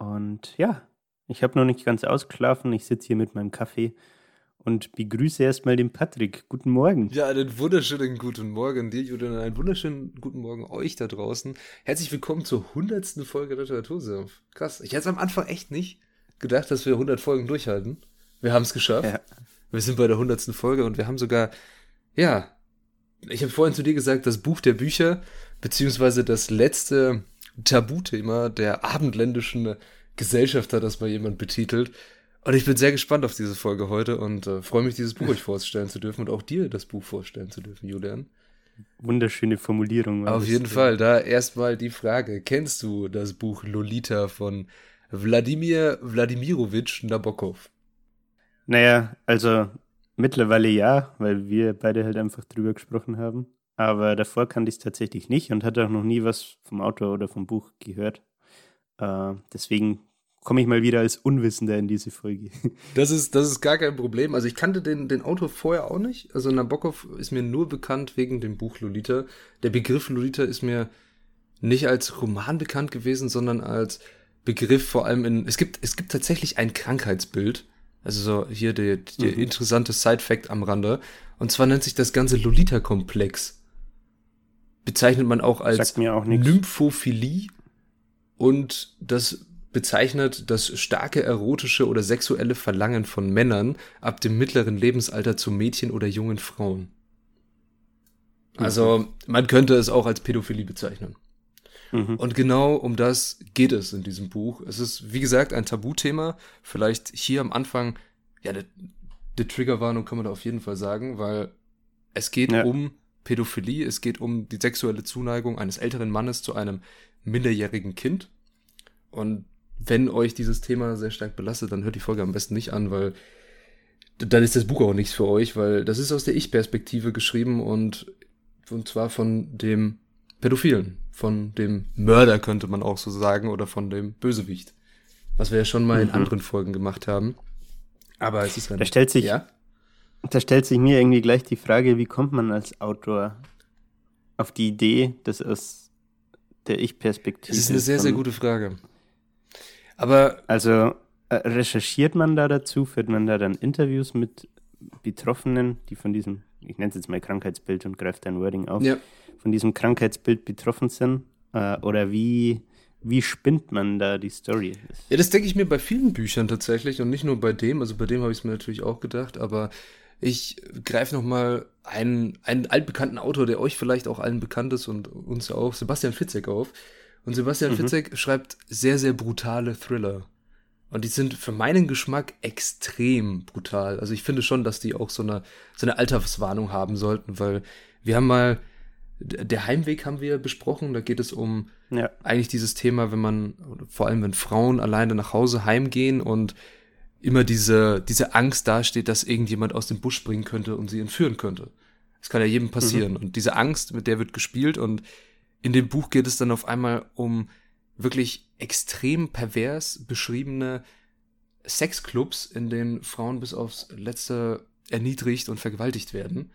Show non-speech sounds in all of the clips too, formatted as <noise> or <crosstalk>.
Und ja, ich habe noch nicht ganz ausgeschlafen. Ich sitze hier mit meinem Kaffee und begrüße erstmal den Patrick. Guten Morgen. Ja, einen wunderschönen guten Morgen dir, Julian, einen wunderschönen guten Morgen euch da draußen. Herzlich willkommen zur 100. Folge Literatursenf. Krass, ich hätte am Anfang echt nicht gedacht, dass wir 100 Folgen durchhalten. Wir haben es geschafft. Ja. Wir sind bei der 100. Folge und wir haben sogar, ja, ich habe vorhin zu dir gesagt, das Buch der Bücher, beziehungsweise das letzte Tabuthema der abendländischen Gesellschaft hat das mal jemand betitelt. Und ich bin sehr gespannt auf diese Folge heute und äh, freue mich, dieses Buch euch vorstellen zu dürfen und auch dir das Buch vorstellen zu dürfen, Julian. Wunderschöne Formulierung. Auf jeden das, Fall. Da erstmal die Frage: Kennst du das Buch Lolita von Wladimir Wladimirovich Nabokov? Naja, also mittlerweile ja, weil wir beide halt einfach drüber gesprochen haben. Aber davor kannte ich es tatsächlich nicht und hatte auch noch nie was vom Autor oder vom Buch gehört. Äh, deswegen komme ich mal wieder als Unwissender in diese Folge. <laughs> Das ist, das ist gar kein Problem. Also ich kannte den, den Autor vorher auch nicht. Also Nabokov ist mir nur bekannt wegen dem Buch Lolita. Der Begriff Lolita ist mir nicht als Roman bekannt gewesen, sondern als Begriff vor allem in. Es gibt, es gibt tatsächlich ein Krankheitsbild. Also so hier der, der mhm. interessante Side-Fact am Rande. Und zwar nennt sich das Ganze Lolita-Komplex bezeichnet man auch als auch Lymphophilie und das bezeichnet das starke erotische oder sexuelle Verlangen von Männern ab dem mittleren Lebensalter zu Mädchen oder jungen Frauen. Also man könnte es auch als Pädophilie bezeichnen. Mhm. Und genau um das geht es in diesem Buch. Es ist, wie gesagt, ein Tabuthema. Vielleicht hier am Anfang, ja, die Triggerwarnung kann man da auf jeden Fall sagen, weil es geht ja. um Pädophilie, es geht um die sexuelle Zuneigung eines älteren Mannes zu einem minderjährigen Kind. Und wenn euch dieses Thema sehr stark belastet, dann hört die Folge am besten nicht an, weil dann ist das Buch auch nichts für euch, weil das ist aus der Ich-Perspektive geschrieben und, und zwar von dem Pädophilen, von dem Mörder könnte man auch so sagen oder von dem Bösewicht. Was wir ja schon mal mhm. in anderen Folgen gemacht haben. Aber es ist ein. Da stellt sich, ja? Da stellt sich mir irgendwie gleich die Frage, wie kommt man als Autor auf die Idee, das aus der Ich-Perspektive. Das ist eine sehr, sehr gute Frage. Aber. Also, äh, recherchiert man da dazu? Führt man da dann Interviews mit Betroffenen, die von diesem, ich nenne es jetzt mal Krankheitsbild und greife dein Wording auf, ja. von diesem Krankheitsbild betroffen sind? Äh, oder wie, wie spinnt man da die Story? Ja, das denke ich mir bei vielen Büchern tatsächlich und nicht nur bei dem. Also bei dem habe ich es mir natürlich auch gedacht, aber ich greife nochmal einen, einen altbekannten Autor, der euch vielleicht auch allen bekannt ist und uns auch, Sebastian Fitzek auf. Und Sebastian mhm. Fitzek schreibt sehr, sehr brutale Thriller. Und die sind für meinen Geschmack extrem brutal. Also ich finde schon, dass die auch so eine, so eine Alterswarnung haben sollten, weil wir haben mal, der Heimweg haben wir besprochen, da geht es um ja. eigentlich dieses Thema, wenn man, vor allem wenn Frauen alleine nach Hause heimgehen und immer diese, diese Angst dasteht, dass irgendjemand aus dem Busch springen könnte und sie entführen könnte. Das kann ja jedem passieren. Mhm. Und diese Angst, mit der wird gespielt und in dem Buch geht es dann auf einmal um wirklich extrem pervers beschriebene Sexclubs, in denen Frauen bis aufs Letzte erniedrigt und vergewaltigt werden.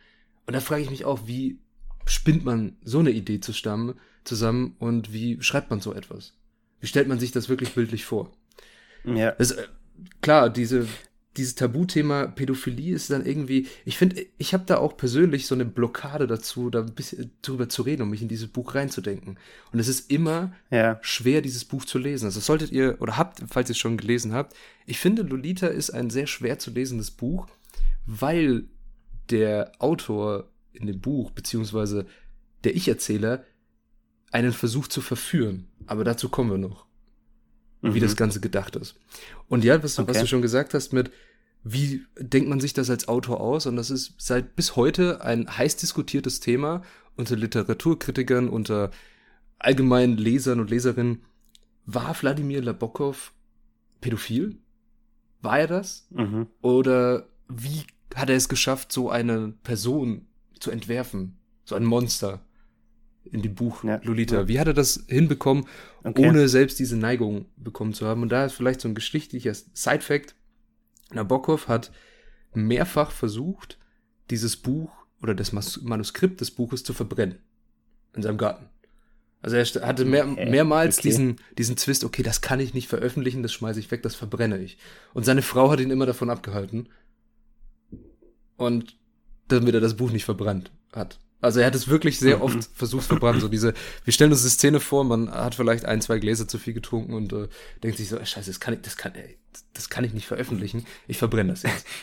Und da frage ich mich auch, wie spinnt man so eine Idee zusammen, zusammen und wie schreibt man so etwas? Wie stellt man sich das wirklich bildlich vor? Ja. Äh, klar, diese, dieses Tabuthema Pädophilie ist dann irgendwie, ich finde, ich habe da auch persönlich so eine Blockade dazu, da ein bisschen drüber zu reden, um mich in dieses Buch reinzudenken. Und es ist immer ja. schwer, dieses Buch zu lesen. Also solltet ihr, oder habt, falls ihr es schon gelesen habt, ich finde, Lolita ist ein sehr schwer zu lesendes Buch, weil der Autor in dem Buch, beziehungsweise der Ich-Erzähler, einen versucht zu verführen. Aber dazu kommen wir noch mhm. wie das mhm. Ganze gedacht ist. Und ja, was, okay. was du schon gesagt hast mit, wie denkt man sich das als Autor aus? Und das ist seit bis heute ein heiß diskutiertes Thema unter Literaturkritikern, unter allgemeinen Lesern und Leserinnen. War Wladimir Labokov pädophil? War er das? Mhm. Oder wie hat er es geschafft, so eine Person zu entwerfen? So ein Monster in dem Buch ja. Lolita. Wie hat er das hinbekommen, okay. ohne selbst diese Neigung bekommen zu haben? Und da ist vielleicht so ein geschichtlicher Side-Fact. Nabokov hat mehrfach versucht, dieses Buch oder das Manuskript des Buches zu verbrennen. In seinem Garten. Also er hatte mehr, mehrmals okay. diesen, diesen Twist, okay, das kann ich nicht veröffentlichen, das schmeiße ich weg, das verbrenne ich. Und seine Frau hat ihn immer davon abgehalten. Und damit er das Buch nicht verbrannt hat. Also er hat es wirklich sehr oft versucht verbrannt. So diese, wir stellen uns die Szene vor, man hat vielleicht ein, zwei Gläser zu viel getrunken und äh, denkt sich so, scheiße, das kann ich, das kann, ey, das kann ich nicht veröffentlichen. Ich verbrenne das jetzt. <laughs>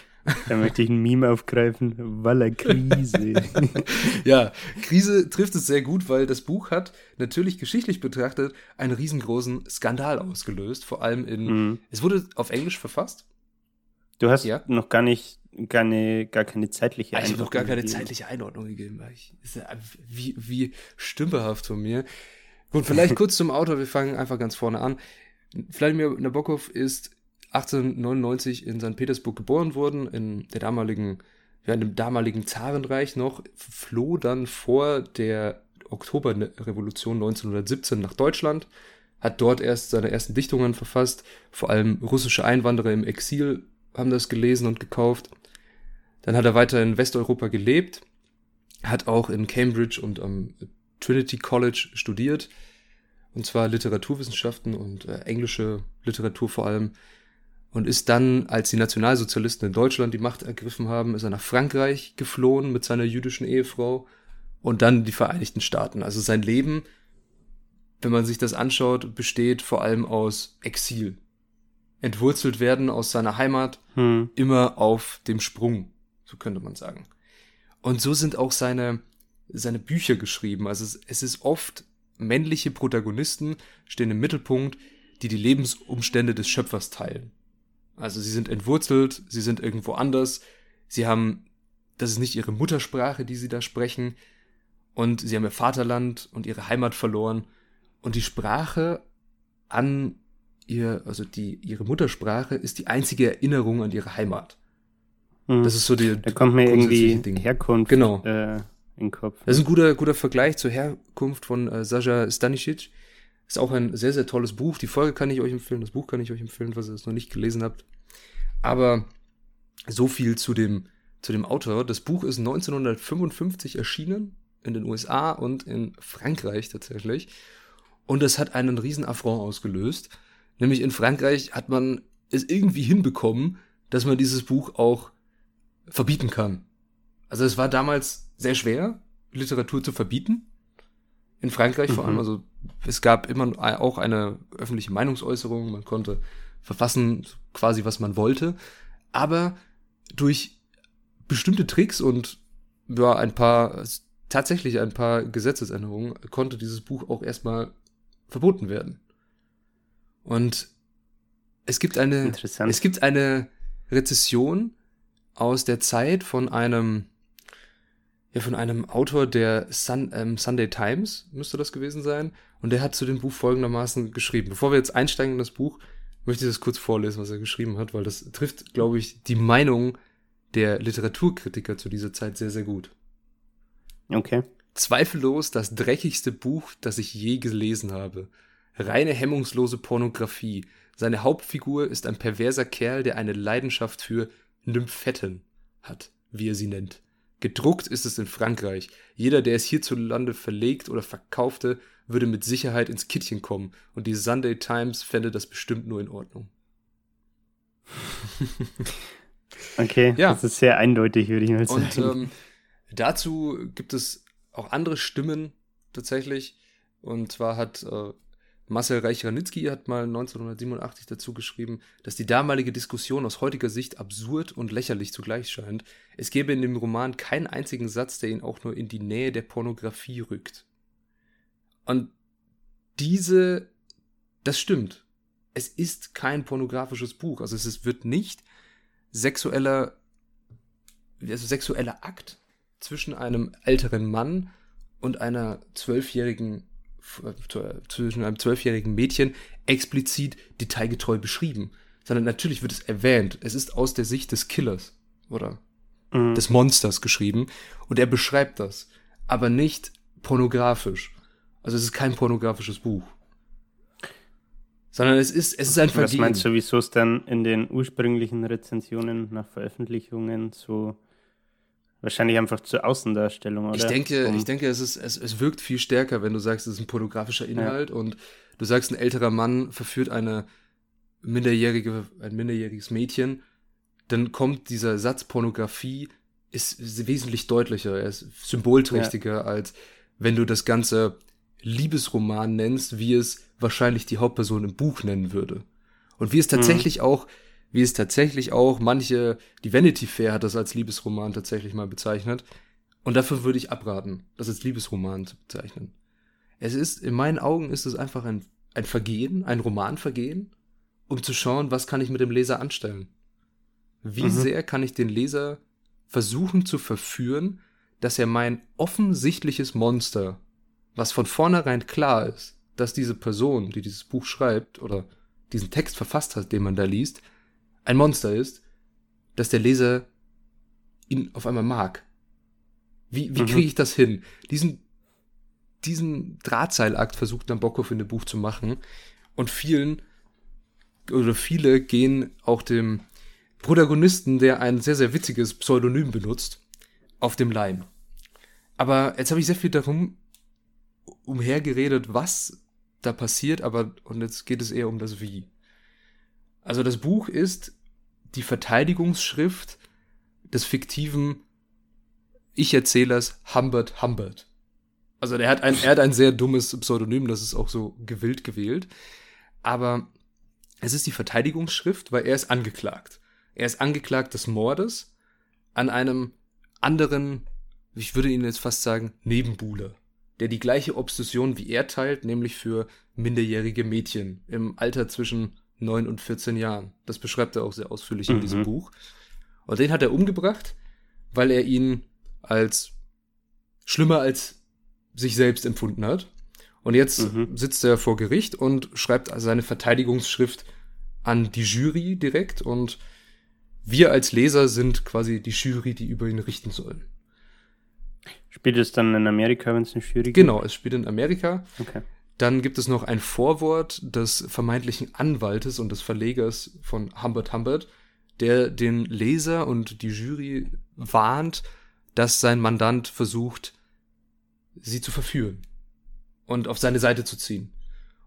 Da möchte ich ein Meme aufgreifen. Walla Krise. <laughs> ja, Krise trifft es sehr gut, weil das Buch hat natürlich geschichtlich betrachtet einen riesengroßen Skandal ausgelöst. Vor allem in. Mhm. Es wurde auf Englisch verfasst. Du hast ja. noch gar nicht gar, eine, gar keine zeitliche Einordnung. Ich habe noch gar keine gegeben. zeitliche Einordnung gegeben. Ich, wie, wie stümperhaft von mir. Gut, vielleicht kurz zum Autor. Wir fangen einfach ganz vorne an. Vladimir Nabokov ist 1899 in St. Petersburg geboren worden, in der damaligen, ja, in dem damaligen Zarenreich noch, floh dann vor der Oktoberrevolution 1917 nach Deutschland, hat dort erst seine ersten Dichtungen verfasst, vor allem russische Einwanderer im Exil haben das gelesen und gekauft. Dann hat er weiter in Westeuropa gelebt, hat auch in Cambridge und am Trinity College studiert, und zwar Literaturwissenschaften und äh, englische Literatur vor allem und ist dann, als die Nationalsozialisten in Deutschland die Macht ergriffen haben, ist er nach Frankreich geflohen mit seiner jüdischen Ehefrau und dann die Vereinigten Staaten. Also sein Leben, wenn man sich das anschaut, besteht vor allem aus Exil. Entwurzelt werden aus seiner Heimat, hm. immer auf dem Sprung, so könnte man sagen. Und so sind auch seine, seine Bücher geschrieben. Also es, es ist oft männliche Protagonisten stehen im Mittelpunkt, die die Lebensumstände des Schöpfers teilen. Also sie sind entwurzelt, sie sind irgendwo anders, sie haben, das ist nicht ihre Muttersprache, die sie da sprechen, und sie haben ihr Vaterland und ihre Heimat verloren. Und die Sprache an ihr, also die, ihre Muttersprache ist die einzige Erinnerung an ihre Heimat. Mhm. Das ist so die. Da kommt mir irgendwie Ding. Herkunft genau. äh, in den Kopf. Das ist ein guter, guter Vergleich zur Herkunft von äh, Sascha Stanisic. Ist auch ein sehr, sehr tolles Buch. Die Folge kann ich euch empfehlen, das Buch kann ich euch empfehlen, falls ihr es noch nicht gelesen habt. Aber so viel zu dem, zu dem Autor. Das Buch ist 1955 erschienen in den USA und in Frankreich tatsächlich. Und es hat einen riesen Affront ausgelöst. Nämlich in Frankreich hat man es irgendwie hinbekommen, dass man dieses Buch auch verbieten kann. Also es war damals sehr schwer, Literatur zu verbieten in Frankreich mhm. vor allem. Mhm. Also es gab immer auch eine öffentliche Meinungsäußerung, man konnte verfassen quasi, was man wollte. Aber durch bestimmte Tricks und ja, ein paar, tatsächlich ein paar Gesetzesänderungen konnte dieses Buch auch erstmal verboten werden. Und es gibt eine, es gibt eine Rezession aus der Zeit von einem ja von einem Autor der Sun, ähm, Sunday Times, müsste das gewesen sein. Und der hat zu dem Buch folgendermaßen geschrieben. Bevor wir jetzt einsteigen in das Buch, möchte ich das kurz vorlesen, was er geschrieben hat, weil das trifft, glaube ich, die Meinung der Literaturkritiker zu dieser Zeit sehr, sehr gut. Okay. Zweifellos das dreckigste Buch, das ich je gelesen habe. Reine hemmungslose Pornografie. Seine Hauptfigur ist ein perverser Kerl, der eine Leidenschaft für Nymphetten hat, wie er sie nennt. Gedruckt ist es in Frankreich. Jeder, der es hierzulande verlegt oder verkaufte, würde mit Sicherheit ins Kittchen kommen und die Sunday Times fände das bestimmt nur in Ordnung. okay, ja. das ist sehr eindeutig, würde ich mal sagen. Und ähm, dazu gibt es auch andere Stimmen tatsächlich. Und zwar hat äh, Marcel Reich-Ranitzky hat mal 1987 dazu geschrieben, dass die damalige Diskussion aus heutiger Sicht absurd und lächerlich zugleich scheint. Es gäbe in dem Roman keinen einzigen Satz, der ihn auch nur in die Nähe der Pornografie rückt. Und diese, das stimmt. Es ist kein pornografisches Buch. Also es wird nicht sexueller, also sexueller Akt zwischen einem älteren Mann und einer zwölfjährigen zwischen einem zwölfjährigen Mädchen explizit detailgetreu beschrieben, sondern natürlich wird es erwähnt. Es ist aus der Sicht des Killers oder mhm. des Monsters geschrieben und er beschreibt das, aber nicht pornografisch. Also es ist kein pornografisches Buch. Sondern es ist, es ist ein Vergehen. Was meinst du, wieso es dann in den ursprünglichen Rezensionen nach Veröffentlichungen so wahrscheinlich einfach zur Außendarstellung, oder? Ich denke, um ich denke, es ist, es, es wirkt viel stärker, wenn du sagst, es ist ein pornografischer Inhalt ja. und du sagst, ein älterer Mann verführt eine minderjährige, ein minderjähriges Mädchen, dann kommt dieser Satz Pornografie ist wesentlich deutlicher, er ist symbolträchtiger, ja. als wenn du das Ganze Liebesroman nennst, wie es wahrscheinlich die Hauptperson im Buch nennen würde. Und wie es mhm. tatsächlich mhm. auch, wie es tatsächlich auch manche, die Vanity Fair hat das als Liebesroman tatsächlich mal bezeichnet. Und dafür würde ich abraten, das als Liebesroman zu bezeichnen. Es ist, in meinen Augen ist es einfach ein, ein Vergehen, ein Romanvergehen, um zu schauen, was kann ich mit dem Leser anstellen. Wie mhm. sehr kann ich den Leser versuchen zu verführen, dass er mein offensichtliches Monster, was von vornherein klar ist, dass diese Person, die dieses Buch schreibt oder diesen Text verfasst hat, den man da liest, ein Monster ist, dass der Leser ihn auf einmal mag. Wie, wie mhm. kriege ich das hin? Diesen, diesen Drahtseilakt versucht Nabokov in dem Buch zu machen und vielen oder viele gehen auch dem Protagonisten, der ein sehr, sehr witziges Pseudonym benutzt, auf dem Leim. Aber jetzt habe ich sehr viel darum umhergeredet, was da passiert, aber und jetzt geht es eher um das Wie. Also das Buch ist die Verteidigungsschrift des fiktiven Ich-Erzählers Humbert Humbert. Also der hat ein, er hat ein sehr dummes Pseudonym, das ist auch so gewillt gewählt. Aber es ist die Verteidigungsschrift, weil er ist angeklagt. Er ist angeklagt des Mordes an einem anderen, ich würde Ihnen jetzt fast sagen, Nebenbuhler, der die gleiche Obsession wie er teilt, nämlich für minderjährige Mädchen im Alter zwischen 9 und 14 Jahren. Das beschreibt er auch sehr ausführlich in diesem mhm. Buch. Und den hat er umgebracht, weil er ihn als schlimmer als sich selbst empfunden hat. Und jetzt mhm. sitzt er vor Gericht und schreibt seine Verteidigungsschrift an die Jury direkt und wir als Leser sind quasi die Jury, die über ihn richten sollen. Spielt es dann in Amerika, wenn es eine Jury gibt? Genau, es spielt in Amerika. Okay. Dann gibt es noch ein Vorwort des vermeintlichen Anwaltes und des Verlegers von Humbert Humbert, der den Leser und die Jury warnt, dass sein Mandant versucht, sie zu verführen und auf seine Seite zu ziehen.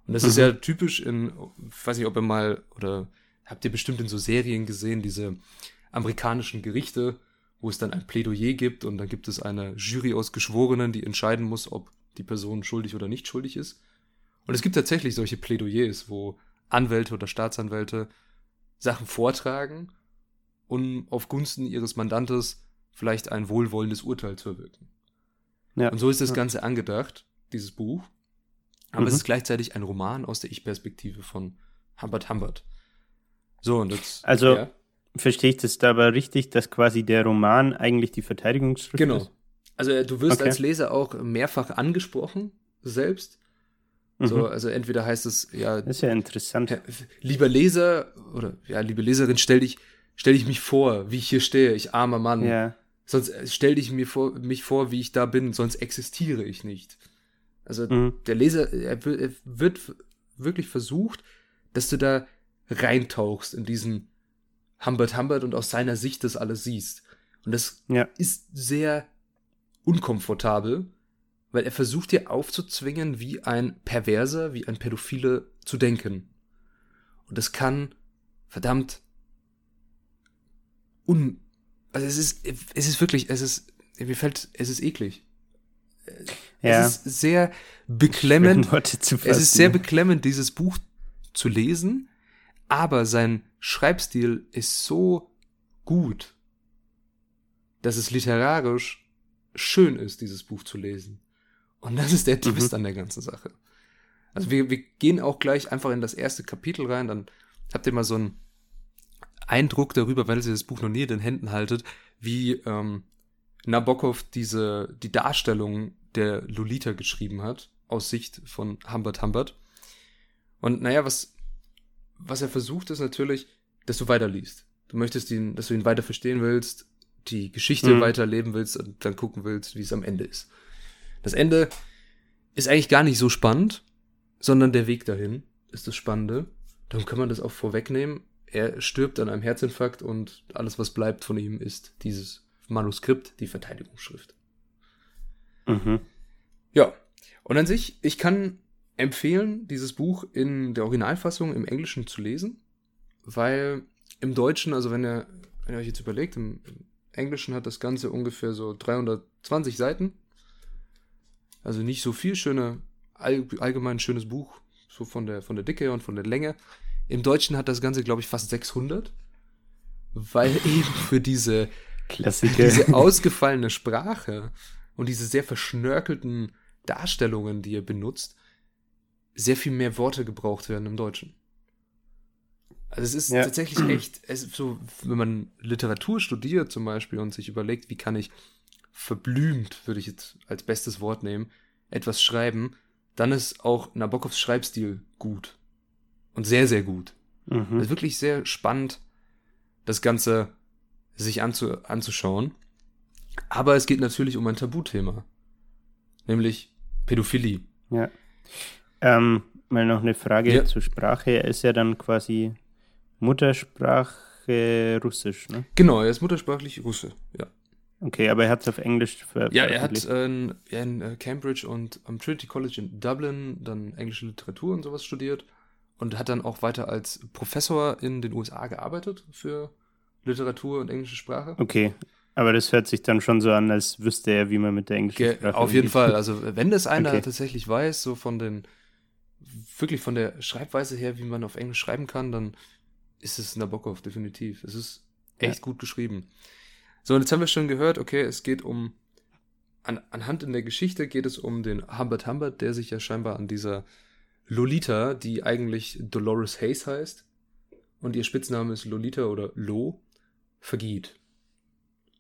Und das mhm. ist ja typisch in, ich weiß nicht, ob ihr mal, oder habt ihr bestimmt in so Serien gesehen, diese amerikanischen Gerichte, wo es dann ein Plädoyer gibt und dann gibt es eine Jury aus Geschworenen, die entscheiden muss, ob die Person schuldig oder nicht schuldig ist. Und es gibt tatsächlich solche Plädoyers, wo Anwälte oder Staatsanwälte Sachen vortragen, um auf Gunsten ihres Mandantes vielleicht ein wohlwollendes Urteil zu erwirken. Ja. Und so ist das Ganze angedacht, dieses Buch. Aber mhm. es ist gleichzeitig ein Roman aus der Ich-Perspektive von Humbert Humbert. So, und jetzt. Also, ja. verstehe ich das dabei richtig, dass quasi der Roman eigentlich die Verteidigungsschrift genau. ist? Genau. Also, äh, du wirst okay. als Leser auch mehrfach angesprochen, selbst. Mhm. So, also entweder heißt es ja. Das ist ja interessant. Lieber Leser oder ja, liebe Leserin, stell dich, stell dich mich vor, wie ich hier stehe, ich armer Mann. Ja. Sonst äh, stell dich mir vor, mich vor, wie ich da bin, sonst existiere ich nicht. Also mhm. der Leser, er, er wird wirklich versucht, dass du da reintauchst in diesen Humbert Humbert und aus seiner Sicht das alles siehst. Und das ja. ist sehr unkomfortabel, weil er versucht dir aufzuzwingen, wie ein Perverser, wie ein Pädophile zu denken. Und das kann verdammt un also es ist es ist wirklich es ist mir fällt es ist eklig. Ja. Es ist sehr beklemmend. es ist sehr beklemmend, dieses Buch zu lesen, aber sein Schreibstil ist so gut, dass es literarisch schön ist, dieses Buch zu lesen. Und das ist der Twist mhm. an der ganzen Sache. Also wir, wir gehen auch gleich einfach in das erste Kapitel rein, dann habt ihr mal so einen Eindruck darüber, weil ihr das Buch noch nie in den Händen haltet, wie ähm, Nabokov diese, die Darstellung der Lolita geschrieben hat, aus Sicht von Humbert Humbert. Und naja, was, was er versucht, ist natürlich, dass du weiterliest. Du möchtest ihn, dass du ihn weiter verstehen willst, die Geschichte mhm. weiterleben willst und dann gucken willst, wie es am Ende ist. Das Ende ist eigentlich gar nicht so spannend, sondern der Weg dahin ist das Spannende. Darum kann man das auch vorwegnehmen. Er stirbt an einem Herzinfarkt und alles, was bleibt von ihm, ist dieses Manuskript, die Verteidigungsschrift. Mhm. Ja, und an sich, ich kann empfehlen, dieses Buch in der Originalfassung im Englischen zu lesen, weil im Deutschen, also wenn ihr, wenn ihr euch jetzt überlegt, im, im Englischen hat das Ganze ungefähr so 320 Seiten. Also nicht so viel schöne, all, allgemein schönes Buch, so von der, von der Dicke und von der Länge. Im Deutschen hat das Ganze, glaube ich, fast 600, weil <laughs> eben für diese, Klassiker. diese ausgefallene Sprache und diese sehr verschnörkelten Darstellungen, die er benutzt, sehr viel mehr Worte gebraucht werden im Deutschen. Also es ist ja. tatsächlich echt, es ist so, wenn man Literatur studiert zum Beispiel und sich überlegt, wie kann ich verblümt, würde ich jetzt als bestes Wort nehmen, etwas schreiben, dann ist auch Nabokovs Schreibstil gut. Und sehr, sehr gut. Mhm. Es ist wirklich sehr spannend, das Ganze sich anzu anzuschauen. Aber es geht natürlich um ein Tabuthema. Nämlich Pädophilie. Ja. Ähm, mal noch eine Frage ja. zur Sprache. Er ist ja dann quasi Muttersprache Russisch, ne? Genau, er ist muttersprachlich Russe, ja. Okay, aber er hat es auf Englisch ver Ja, er hat äh, in, Cambridge und am Trinity College in Dublin dann englische Literatur und sowas studiert und hat dann auch weiter als Professor in den USA gearbeitet für Literatur und englische Sprache. Okay, aber das hört sich dann schon so an, als wüsste er, wie man mit der englischen Ge Sprache Auf jeden Fall. Also, <laughs> wenn das einer okay. tatsächlich weiß, so von den, wirklich von der Schreibweise her, wie man auf Englisch schreiben kann, dann ist es Nabokov, definitiv. Es ist echt ja. gut geschrieben. So, und jetzt haben wir schon gehört, okay, es geht um, an, anhand in der Geschichte geht es um den Humbert Humbert, der sich ja scheinbar an dieser Lolita, die eigentlich Dolores Hayes heißt, und ihr Spitzname ist Lolita oder Lo, vergeht.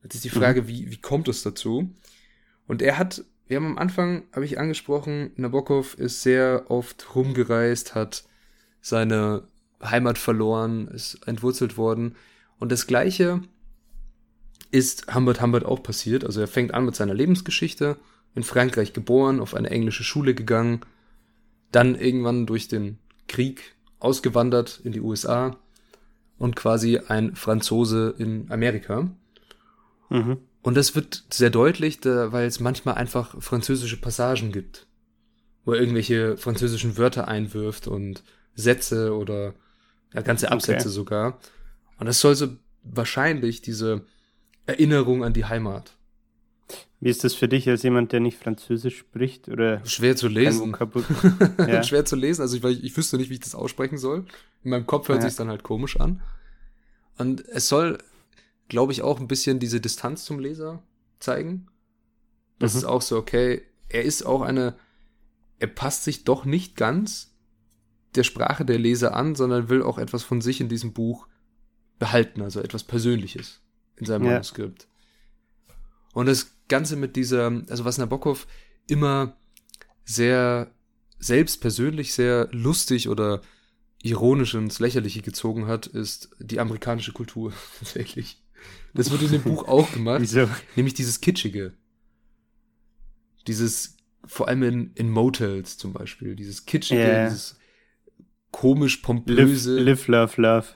Jetzt ist die Frage, mhm. wie, wie kommt es dazu? Und er hat, wir haben am Anfang, habe ich angesprochen, Nabokov ist sehr oft rumgereist, hat seine Heimat verloren, ist entwurzelt worden. Und das Gleiche ist Humbert Humbert auch passiert. Also er fängt an mit seiner Lebensgeschichte, in Frankreich geboren, auf eine englische Schule gegangen, dann irgendwann durch den Krieg ausgewandert in die USA und quasi ein Franzose in Amerika. Mhm. Und das wird sehr deutlich, weil es manchmal einfach französische Passagen gibt, wo er irgendwelche französischen Wörter einwirft und Sätze oder ja, ganze Absätze okay. sogar. Und das soll so wahrscheinlich diese Erinnerung an die Heimat. Wie ist das für dich als jemand, der nicht Französisch spricht? Oder schwer zu lesen. <laughs> ja. schwer zu lesen. Also ich, ich wüsste nicht, wie ich das aussprechen soll. In meinem Kopf hört ja. sich dann halt komisch an. Und es soll glaube ich, auch ein bisschen diese Distanz zum Leser zeigen. Das mhm. ist auch so, okay, er ist auch eine, er passt sich doch nicht ganz der Sprache der Leser an, sondern will auch etwas von sich in diesem Buch behalten, also etwas Persönliches in seinem ja. Manuskript. Und das Ganze mit dieser, also was Nabokov immer sehr selbst persönlich sehr lustig oder ironisch ins Lächerliche gezogen hat, ist die amerikanische Kultur <laughs> tatsächlich. Das wird in dem Buch auch gemacht. Wieso? Nämlich dieses Kitschige. Dieses, vor allem in, in Motels zum Beispiel, dieses Kitschige, yeah. dieses komisch pompöse. Live, live love, love.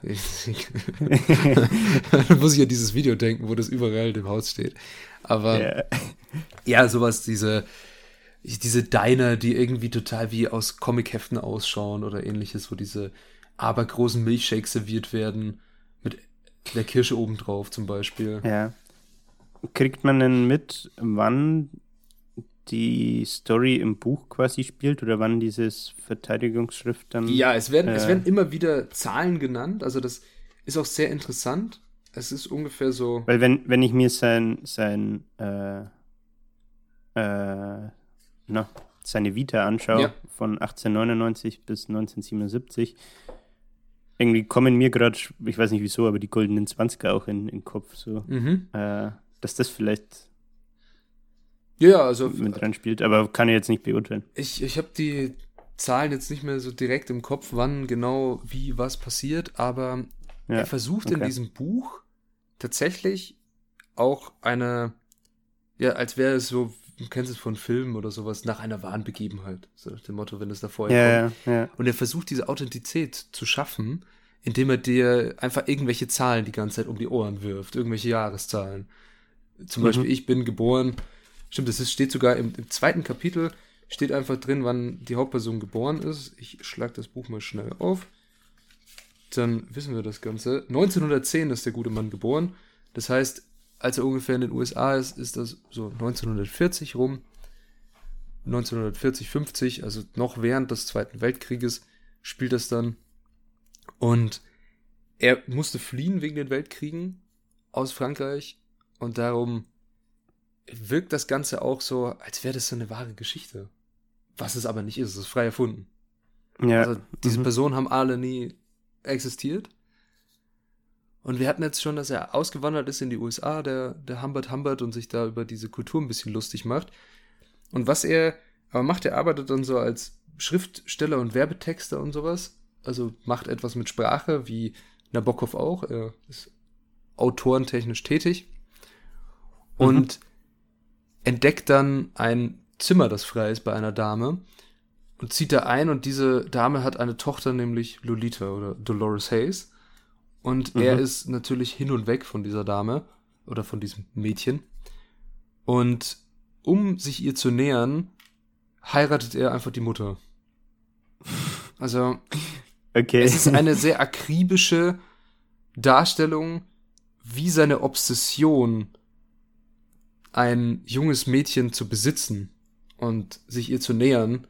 da muss ich an dieses Video denken, wo das überall im Haus steht. Aber yeah. ja, sowas, diese, diese Diner, die irgendwie total wie aus Comicheften ausschauen oder ähnliches, wo diese abergroßen Milchshakes serviert werden der Kirsche obendrauf zum Beispiel. Ja. Kriegt man denn mit, wann die Story im Buch quasi spielt oder wann dieses Verteidigungsschrift dann. Ja, es werden, äh, es werden immer wieder Zahlen genannt, also das ist auch sehr interessant. Es ist ungefähr so. Weil wenn, wenn ich mir sein, sein äh, äh, na, seine Vita anschaue, ja. von 1899 bis 1977, irgendwie kommen mir gerade, ich weiß nicht wieso, aber die goldenen Zwanziger auch in, in den Kopf, so, mhm. äh, dass das vielleicht Ja, also mit dran spielt, aber kann ich jetzt nicht beurteilen. Ich, ich habe die Zahlen jetzt nicht mehr so direkt im Kopf, wann genau wie was passiert, aber ja, er versucht okay. in diesem Buch tatsächlich auch eine, ja, als wäre es so, du kennst es von Filmen oder sowas, nach einer wahren Begebenheit. So nach dem Motto, wenn es da vorher. Ja, ja. Und er versucht diese Authentizität zu schaffen, indem er dir einfach irgendwelche Zahlen die ganze Zeit um die Ohren wirft, irgendwelche Jahreszahlen. Zum mhm. Beispiel, ich bin geboren, stimmt, das steht sogar im, im zweiten Kapitel, steht einfach drin, wann die Hauptperson geboren ist. Ich schlage das Buch mal schnell auf. Dann wissen wir das Ganze. 1910 ist der gute Mann geboren. Das heißt, als er ungefähr in den USA ist, ist das so 1940 rum. 1940, 50, also noch während des Zweiten Weltkrieges spielt das dann. Und er musste fliehen wegen den Weltkriegen aus Frankreich und darum wirkt das Ganze auch so, als wäre das so eine wahre Geschichte. Was es aber nicht ist, es ist frei erfunden. Ja. Also diese mhm. Personen haben alle nie existiert. Und wir hatten jetzt schon, dass er ausgewandert ist in die USA, der, der Humbert Humbert, und sich da über diese Kultur ein bisschen lustig macht. Und was er aber macht, er arbeitet dann so als Schriftsteller und Werbetexter und sowas. Also macht etwas mit Sprache, wie Nabokov auch. Er ist autorentechnisch tätig. Und mhm. Entdeckt dann ein Zimmer, das frei ist bei einer Dame. Und zieht da ein und diese Dame hat eine Tochter, nämlich Lolita oder Dolores Hayes. Und mhm. er ist natürlich hin und weg von dieser Dame oder von diesem Mädchen. Und um sich ihr zu nähern, heiratet er einfach die Mutter. Also, okay. es ist <laughs> eine sehr akribische Darstellung, wie seine Obsession, ein junges Mädchen zu besitzen und sich ihr zu nähern,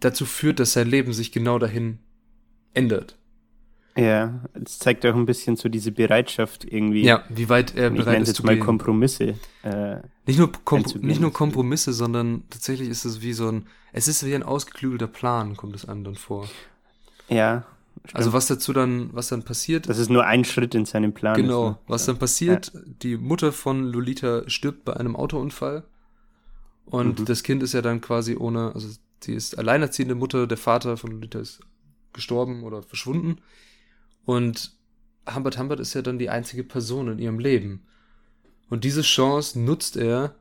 dazu führt, dass sein Leben sich genau dahin ändert. Ja, es zeigt auch ein bisschen so diese Bereitschaft irgendwie. Ja, wie weit er bereit ist jetzt zu mal gehen. Kompromisse. Äh, nicht nur Komp nicht nur Kompromisse, sondern tatsächlich ist es wie so ein, es ist wie ein ausgeklügelter Plan, kommt es einem dann vor. Ja. Stimmt. Also was dazu dann, was dann passiert. Das ist nur ein Schritt in seinem Plan. Genau. Ist, ne? Was dann passiert, ja. die Mutter von Lolita stirbt bei einem Autounfall. Und mhm. das Kind ist ja dann quasi ohne, also sie ist alleinerziehende Mutter, der Vater von Lolita ist gestorben oder verschwunden. Und Humbert Humbert ist ja dann die einzige Person in ihrem Leben. Und diese Chance nutzt er,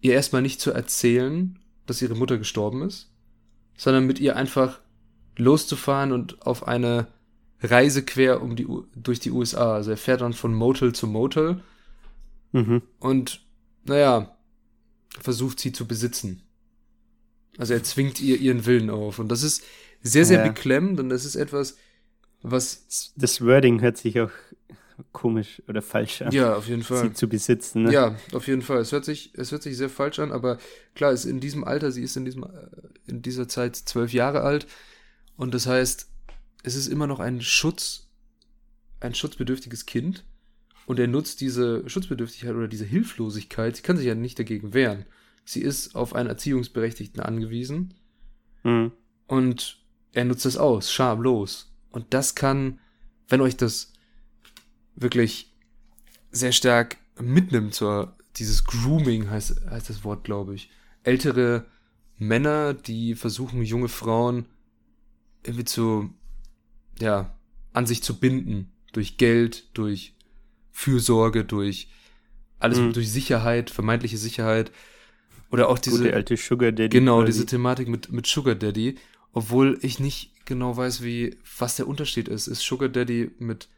ihr erstmal nicht zu erzählen, dass ihre Mutter gestorben ist, sondern mit ihr einfach loszufahren und auf eine Reise quer um die, durch die USA. Also er fährt dann von Motel zu Motel mhm. und, naja, versucht sie zu besitzen. Also er zwingt ihr ihren Willen auf. Und das ist sehr, sehr ja. beklemmend und das ist etwas, was. Das Wording hört sich auch komisch oder falsch an. Ja, auf jeden Fall. Sie zu besitzen. Ne? Ja, auf jeden Fall. Es hört sich, es hört sich sehr falsch an, aber klar, ist in diesem Alter, sie ist in diesem, in dieser Zeit zwölf Jahre alt und das heißt, es ist immer noch ein Schutz, ein schutzbedürftiges Kind und er nutzt diese Schutzbedürftigkeit oder diese Hilflosigkeit, sie kann sich ja nicht dagegen wehren. Sie ist auf einen Erziehungsberechtigten angewiesen mhm. und er nutzt das aus, schamlos. Und das kann, wenn euch das wirklich sehr stark mitnimmt, zur, dieses Grooming heißt, heißt das Wort, glaube ich. Ältere Männer, die versuchen, junge Frauen irgendwie zu, ja, an sich zu binden. Durch Geld, durch Fürsorge, durch alles, mhm. durch Sicherheit, vermeintliche Sicherheit. Oder auch diese. Gute alte Sugar Daddy. Genau, diese Thematik mit, mit Sugar Daddy. Obwohl ich nicht genau weiß, wie, was der Unterschied ist. Ist Sugar Daddy mit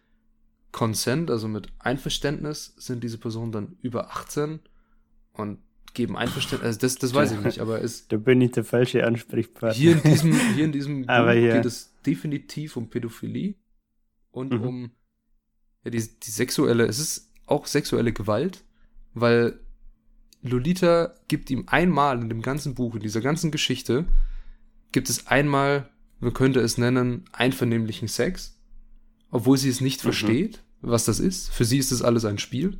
Consent, also mit Einverständnis, sind diese Personen dann über 18 und geben Einverständnis. Also das, das weiß ich nicht, aber ist. Da bin ich der falsche Ansprechpartner. Hier in diesem, hier in diesem <laughs> aber ja. geht es definitiv um Pädophilie und mhm. um ja, die, die sexuelle, es ist auch sexuelle Gewalt, weil Lolita gibt ihm einmal in dem ganzen Buch, in dieser ganzen Geschichte, gibt es einmal, man könnte es nennen, einvernehmlichen Sex, obwohl sie es nicht mhm. versteht, was das ist. Für sie ist das alles ein Spiel.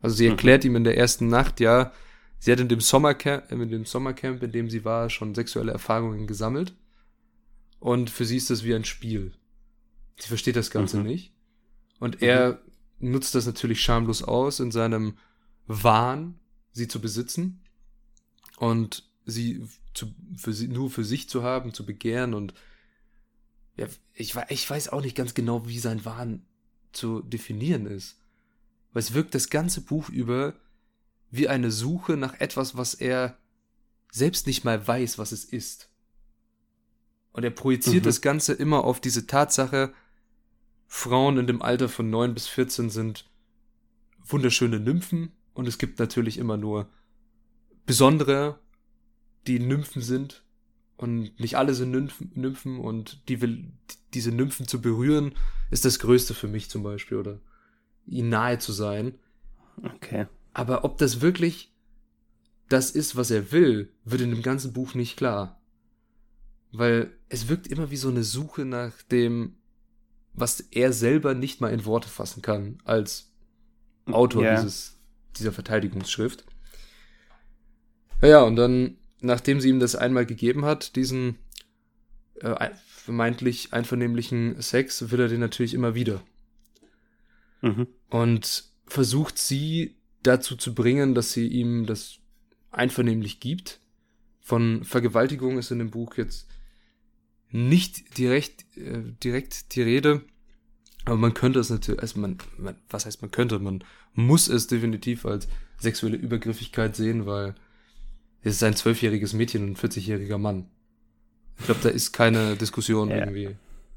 Also sie mhm. erklärt mhm. ihm in der ersten Nacht, ja, sie hat in dem Sommercamp, in dem Sommercamp, in dem sie war, schon sexuelle Erfahrungen gesammelt. Und für sie ist das wie ein Spiel. Sie versteht das Ganze mhm. nicht. Und er mhm. nutzt das natürlich schamlos aus in seinem Wahn, sie zu besitzen und sie, zu, für sie nur für sich zu haben, zu begehren und ja, ich, ich weiß auch nicht ganz genau, wie sein Wahn zu definieren ist. Weil es wirkt das ganze Buch über wie eine Suche nach etwas, was er selbst nicht mal weiß, was es ist. Und er projiziert mhm. das Ganze immer auf diese Tatsache, Frauen in dem Alter von 9 bis 14 sind wunderschöne Nymphen und es gibt natürlich immer nur besondere, die Nymphen sind und nicht alle sind Nymphen, Nymphen und die will, diese Nymphen zu berühren, ist das Größte für mich zum Beispiel oder ihnen nahe zu sein. Okay. Aber ob das wirklich das ist, was er will, wird in dem ganzen Buch nicht klar. Weil es wirkt immer wie so eine Suche nach dem, was er selber nicht mal in Worte fassen kann, als Autor yeah. dieses, dieser Verteidigungsschrift. Ja, und dann, nachdem sie ihm das einmal gegeben hat, diesen äh, vermeintlich einvernehmlichen Sex, will er den natürlich immer wieder. Mhm. Und versucht sie dazu zu bringen, dass sie ihm das einvernehmlich gibt. Von Vergewaltigung ist in dem Buch jetzt nicht direkt, äh, direkt die Rede, aber man könnte es natürlich, also man, man, was heißt man könnte, man muss es definitiv als sexuelle Übergriffigkeit sehen, weil es ist ein zwölfjähriges Mädchen und ein 40-jähriger Mann. Ich glaube, da ist keine Diskussion ja. irgendwie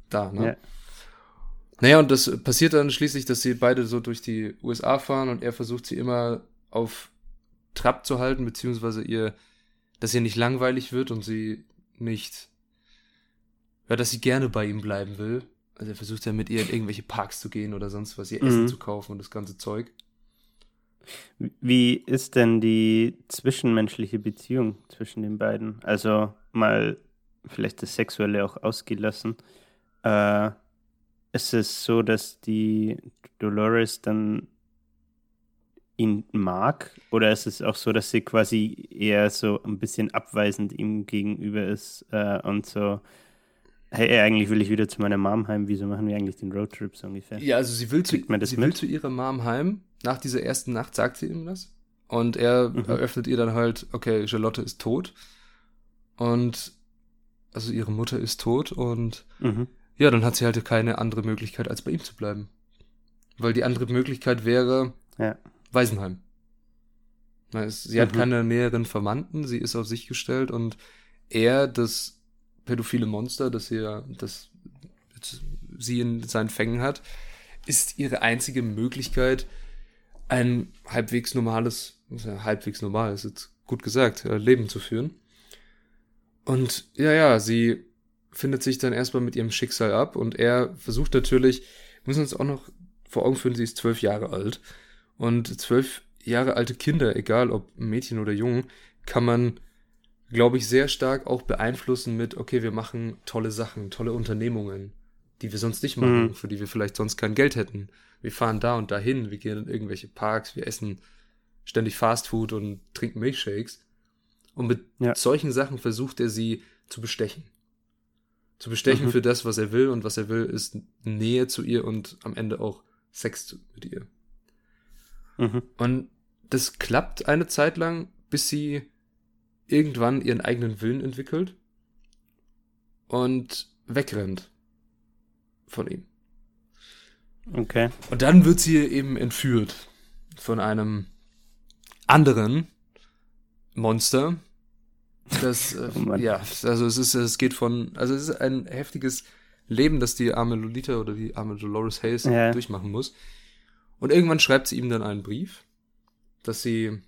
da, ne? Ja. Naja, und das passiert dann schließlich, dass sie beide so durch die USA fahren und er versucht sie immer auf Trab zu halten, beziehungsweise ihr, dass ihr nicht langweilig wird und sie nicht, ja, dass sie gerne bei ihm bleiben will. Also er versucht ja mit ihr in irgendwelche Parks zu gehen oder sonst was, ihr mhm. Essen zu kaufen und das ganze Zeug. Wie ist denn die zwischenmenschliche Beziehung zwischen den beiden? Also mal vielleicht das Sexuelle auch ausgelassen. Äh, ist es so, dass die Dolores dann ihn mag? Oder ist es auch so, dass sie quasi eher so ein bisschen abweisend ihm gegenüber ist äh, und so, hey, eigentlich will ich wieder zu meiner Mom heim, wieso machen wir eigentlich den Roadtrip so ungefähr? Ja, also sie will, zu, sie will zu ihrer Mom heim. Nach dieser ersten Nacht sagt sie ihm das. Und er mhm. eröffnet ihr dann halt, okay, Charlotte ist tot. Und also ihre Mutter ist tot und mhm. Ja, dann hat sie halt keine andere Möglichkeit, als bei ihm zu bleiben. Weil die andere Möglichkeit wäre, ja. Waisenheim. Sie hat mhm. keine näheren Verwandten, sie ist auf sich gestellt und er, das pädophile Monster, das hier, das sie in seinen Fängen hat, ist ihre einzige Möglichkeit, ein halbwegs normales, halbwegs normal ist jetzt gut gesagt, äh, Leben zu führen. Und ja, ja, sie findet sich dann erstmal mit ihrem Schicksal ab und er versucht natürlich, müssen uns auch noch vor Augen führen, sie ist zwölf Jahre alt und zwölf Jahre alte Kinder, egal ob Mädchen oder Jungen, kann man, glaube ich, sehr stark auch beeinflussen mit, okay, wir machen tolle Sachen, tolle Unternehmungen, die wir sonst nicht machen, mhm. für die wir vielleicht sonst kein Geld hätten. Wir fahren da und dahin, wir gehen in irgendwelche Parks, wir essen ständig Fastfood und trinken Milkshakes. Und mit ja. solchen Sachen versucht er sie zu bestechen. Zu bestechen mhm. für das, was er will. Und was er will, ist Nähe zu ihr und am Ende auch Sex mit ihr. Mhm. Und das klappt eine Zeit lang, bis sie irgendwann ihren eigenen Willen entwickelt und wegrennt von ihm. Okay. Und dann wird sie eben entführt von einem anderen Monster. Das, äh, <laughs> oh ja, also es ist, es geht von, also es ist ein heftiges Leben, das die arme Lolita oder die arme Dolores Hayes ja. durchmachen muss. Und irgendwann schreibt sie ihm dann einen Brief, dass sie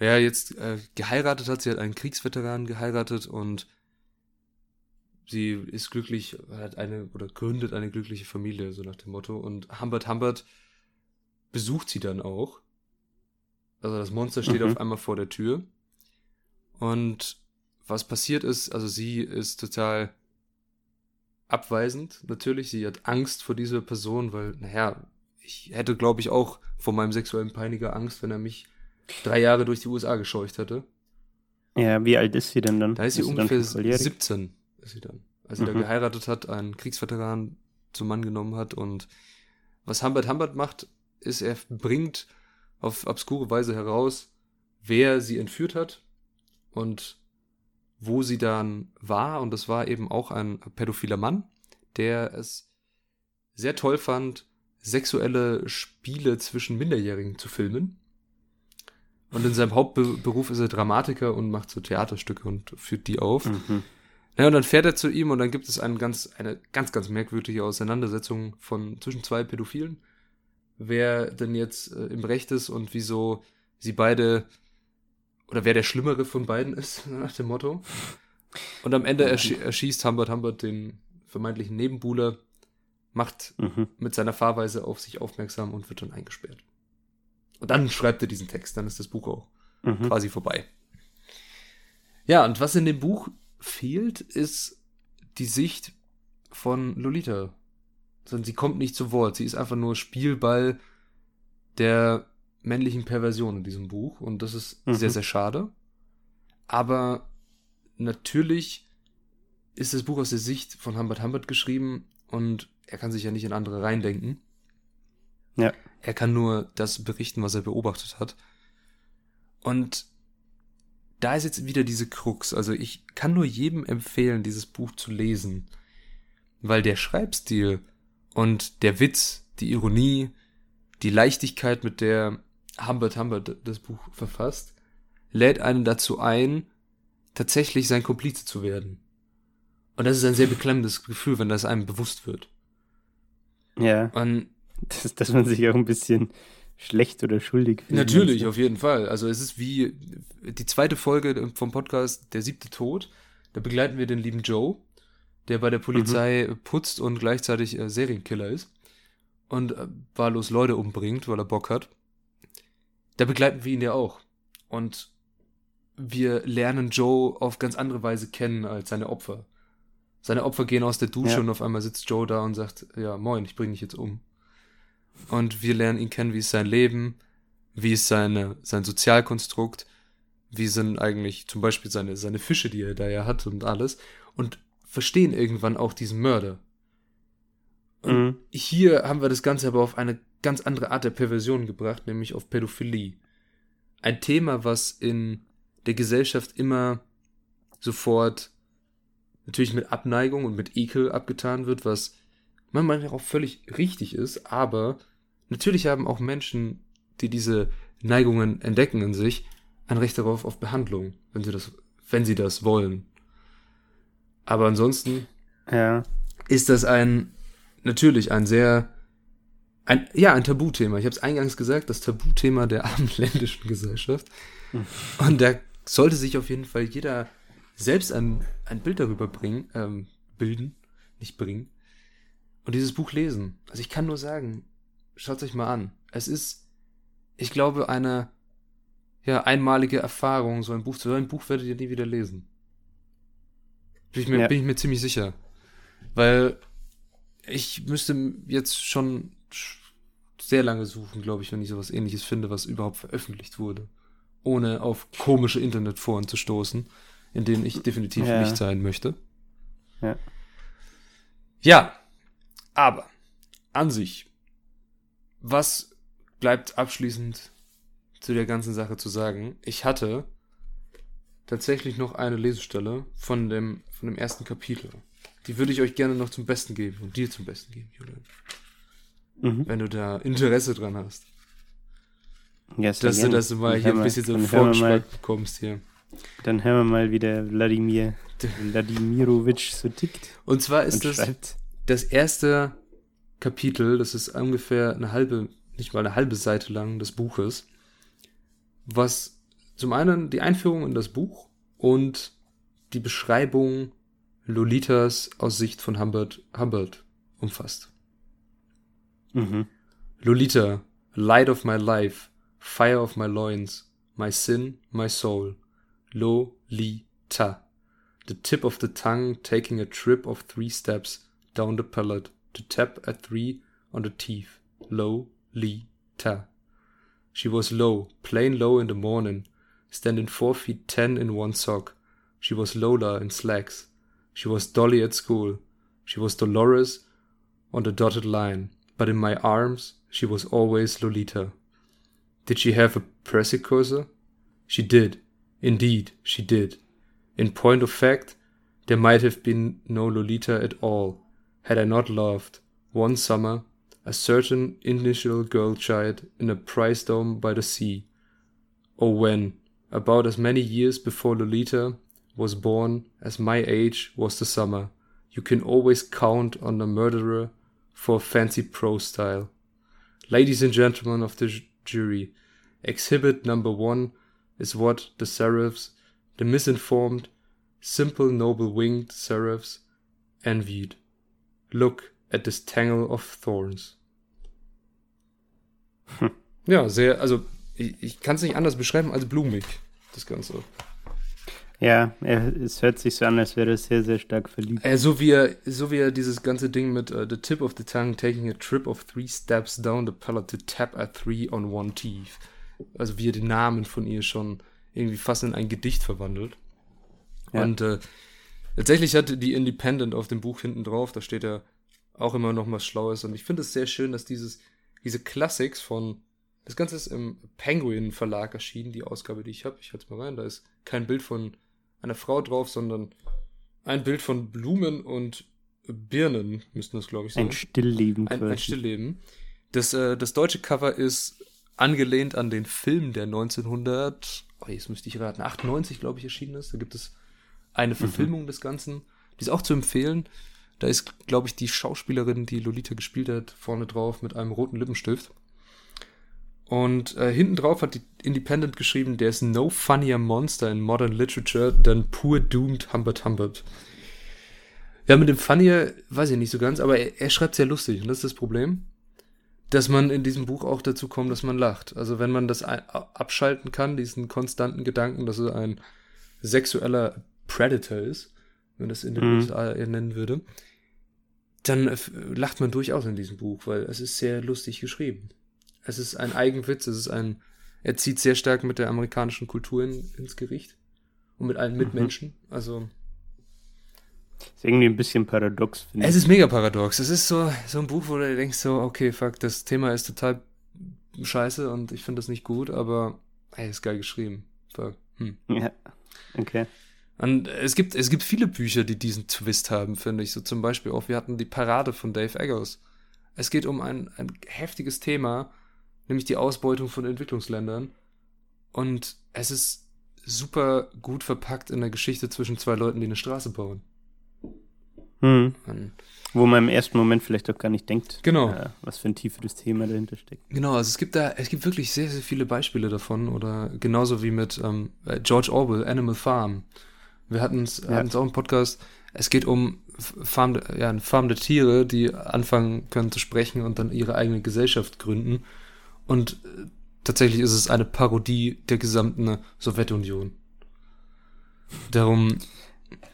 ja jetzt äh, geheiratet hat. Sie hat einen Kriegsveteran geheiratet und sie ist glücklich, hat eine oder gründet eine glückliche Familie, so nach dem Motto. Und Humbert Humbert besucht sie dann auch. Also das Monster steht mhm. auf einmal vor der Tür. Und was passiert ist, also sie ist total abweisend, natürlich. Sie hat Angst vor dieser Person, weil, naja, ich hätte, glaube ich, auch vor meinem sexuellen Peiniger Angst, wenn er mich drei Jahre durch die USA gescheucht hätte. Ja, wie alt ist sie denn dann? Da ist sie ist ungefähr 17, ist sie dann. Als sie mhm. da geheiratet hat, einen Kriegsveteran zum Mann genommen hat und was Humbert Humbert macht, ist, er bringt auf obskure Weise heraus, wer sie entführt hat und wo sie dann war. Und das war eben auch ein pädophiler Mann, der es sehr toll fand, sexuelle Spiele zwischen Minderjährigen zu filmen. Und in seinem Hauptberuf ist er Dramatiker und macht so Theaterstücke und führt die auf. Mhm. Ja, und dann fährt er zu ihm und dann gibt es eine ganz, eine ganz, ganz merkwürdige Auseinandersetzung von zwischen zwei Pädophilen. Wer denn jetzt äh, im Recht ist und wieso sie beide oder wer der Schlimmere von beiden ist, <laughs> nach dem Motto. Und am Ende ersch erschießt Humbert Humbert den vermeintlichen Nebenbuhler, macht mhm. mit seiner Fahrweise auf sich aufmerksam und wird dann eingesperrt. Und dann schreibt er diesen Text, dann ist das Buch auch mhm. quasi vorbei. Ja, und was in dem Buch fehlt, ist die Sicht von Lolita. Sondern sie kommt nicht zu Wort. Sie ist einfach nur Spielball der männlichen Perversion in diesem Buch. Und das ist mhm. sehr, sehr schade. Aber natürlich ist das Buch aus der Sicht von Humbert Humbert geschrieben und er kann sich ja nicht in andere reindenken. Ja. Er kann nur das berichten, was er beobachtet hat. Und da ist jetzt wieder diese Krux. Also ich kann nur jedem empfehlen, dieses Buch zu lesen, weil der Schreibstil und der Witz, die Ironie, die Leichtigkeit, mit der Humbert Humbert das Buch verfasst, lädt einen dazu ein, tatsächlich sein Komplize zu werden. Und das ist ein sehr beklemmendes Gefühl, wenn das einem bewusst wird. Ja. Und das, dass man sich auch ein bisschen schlecht oder schuldig fühlt. Natürlich, auf jeden Fall. Also es ist wie die zweite Folge vom Podcast Der siebte Tod. Da begleiten wir den lieben Joe, der bei der Polizei mhm. putzt und gleichzeitig äh, Serienkiller ist und äh, wahllos Leute umbringt, weil er Bock hat. Da begleiten wir ihn ja auch. Und wir lernen Joe auf ganz andere Weise kennen als seine Opfer. Seine Opfer gehen aus der Dusche ja. und auf einmal sitzt Joe da und sagt, ja, moin, ich bringe dich jetzt um und wir lernen ihn kennen, wie ist sein Leben, wie ist seine, sein Sozialkonstrukt, wie sind eigentlich zum Beispiel seine, seine Fische, die er da ja hat und alles und verstehen irgendwann auch diesen Mörder. Und mhm. hier haben wir das Ganze aber auf eine ganz andere Art der Perversion gebracht, nämlich auf Pädophilie. Ein Thema, was in der Gesellschaft immer sofort natürlich mit Abneigung und mit Ekel abgetan wird, was manchmal auch völlig richtig ist, aber natürlich haben auch Menschen, die diese Neigungen entdecken in sich, ein Recht darauf auf Behandlung, wenn sie das, wenn sie das wollen. Aber ansonsten ja. ist das ein natürlich ein sehr ein, ja, ein Tabuthema. Ich habe es eingangs gesagt, das Tabuthema der <laughs> abendländischen Gesellschaft. Und da sollte sich auf jeden Fall jeder selbst ein, ein Bild darüber bringen, ähm, bilden, nicht bringen, und dieses Buch lesen. Also ich kann nur sagen, schaut euch mal an. Es ist, ich glaube, eine ja, einmalige Erfahrung, so ein Buch zu hören. Ein Buch werdet ihr nie wieder lesen. Bin ich mir, ja. bin ich mir ziemlich sicher. Weil ich müsste jetzt schon sehr lange suchen, glaube ich, wenn ich sowas ähnliches finde, was überhaupt veröffentlicht wurde. Ohne auf komische Internetforen zu stoßen, in denen ich definitiv ja. nicht sein möchte. Ja. Ja, aber an sich, was bleibt abschließend zu der ganzen Sache zu sagen? Ich hatte tatsächlich noch eine Lesestelle von dem, von dem ersten Kapitel. Die würde ich euch gerne noch zum Besten geben und dir zum Besten geben, Julian. Mhm. Wenn du da Interesse dran hast. Ja, dass du, dass du mal hier ein bisschen so einen Vorgeschmack bekommst hier. Dann hören wir mal, wie der Wladimir Wladimirovic so tickt. Und zwar ist und das das erste Kapitel, das ist ungefähr eine halbe, nicht mal eine halbe Seite lang des Buches, was zum einen die Einführung in das Buch und die Beschreibung Lolitas aus Sicht von Humbert, Humbert umfasst. Mhm. Lolita, light of my life, fire of my loins, my sin, my soul. Lo-li-ta. The tip of the tongue taking a trip of three steps down the palate to tap at three on the teeth. Low, Lee, ta. She was low, plain low in the morning, standing four feet ten in one sock. She was Lola in slacks. She was Dolly at school. She was Dolores on the dotted line, but in my arms she was always Lolita. Did she have a persecutor? She did. Indeed, she did. In point of fact, there might have been no Lolita at all, had I not loved, one summer, a certain initial girl child in a prize dome by the sea. Or when, about as many years before Lolita was born as my age was the summer, you can always count on the murderer for fancy prose style. Ladies and gentlemen of the jury, exhibit number one is what the seraphs, the misinformed, simple noble winged seraphs, envied. Look at this tangle of thorns. ja, sehr, also ich, ich kann es nicht anders beschreiben als blumig, das Ganze. Ja, er, es hört sich so an, als wäre er sehr, sehr stark verliebt. Äh, so, wie er, so wie er dieses ganze Ding mit uh, The Tip of the Tongue taking a trip of three steps down the palate to tap at three on one teeth. Also wie er den Namen von ihr schon irgendwie fast in ein Gedicht verwandelt. Ja. Und äh, tatsächlich hat die Independent auf dem Buch hinten drauf, da steht er auch immer noch was Schlaues. Und ich finde es sehr schön, dass dieses, diese Classics von, das Ganze ist im Penguin Verlag erschienen, die Ausgabe, die ich habe. Ich halte es mal rein, da ist kein Bild von einer Frau drauf, sondern ein Bild von Blumen und Birnen, müssten das, glaube ich, sein. Ein Stillleben Ein, ein Stillleben. Das, äh, das deutsche Cover ist angelehnt an den Film, der 1900, oh, jetzt müsste ich raten, 98, glaube ich, erschienen ist. Da gibt es eine Verfilmung des Ganzen. Die ist auch zu empfehlen. Da ist, glaube ich, die Schauspielerin, die Lolita gespielt hat, vorne drauf mit einem roten Lippenstift. Und äh, hinten drauf hat die Independent geschrieben, there's no funnier monster in modern literature than poor doomed Humbert Humbert. Ja, mit dem Funnier weiß ich nicht so ganz, aber er, er schreibt sehr lustig und das ist das Problem, dass man in diesem Buch auch dazu kommt, dass man lacht. Also wenn man das ein, abschalten kann, diesen konstanten Gedanken, dass er ein sexueller Predator ist, wenn das in den Mhm. USA er nennen würde, dann äh, lacht man durchaus in diesem Buch, weil es ist sehr lustig geschrieben. Es ist ein Eigenwitz, es ist ein, er zieht sehr stark mit der amerikanischen Kultur in, ins Gericht und mit allen Mitmenschen. Also Ist irgendwie ein bisschen paradox, finde es ich. ist mega paradox. Es ist so, so ein Buch, wo du denkst so, okay, fuck, das Thema ist total scheiße und ich finde das nicht gut, aber ey, ist geil geschrieben. Fuck. Hm. Ja. Okay. Und es gibt, es gibt viele Bücher, die diesen Twist haben, finde ich. So zum Beispiel auch, wir hatten die Parade von Dave Eggers. Es geht um ein, ein heftiges Thema, nämlich die Ausbeutung von Entwicklungsländern. Und es ist super gut verpackt in der Geschichte zwischen zwei Leuten, die eine Straße bauen. Hm. Wo man im ersten Moment vielleicht auch gar nicht denkt, Genau. äh, was für ein tieferes Thema dahinter steckt. Genau, also es gibt da, es gibt wirklich sehr, sehr viele Beispiele davon oder genauso wie mit ähm, äh, George Orwell, Animal Farm. Wir hatten es Ja. auch im Podcast. Es geht um Farm, ja, eine Farm der Tiere, die anfangen können zu sprechen und dann ihre eigene Gesellschaft gründen. Und äh, tatsächlich ist es eine Parodie der gesamten Sowjetunion. Darum,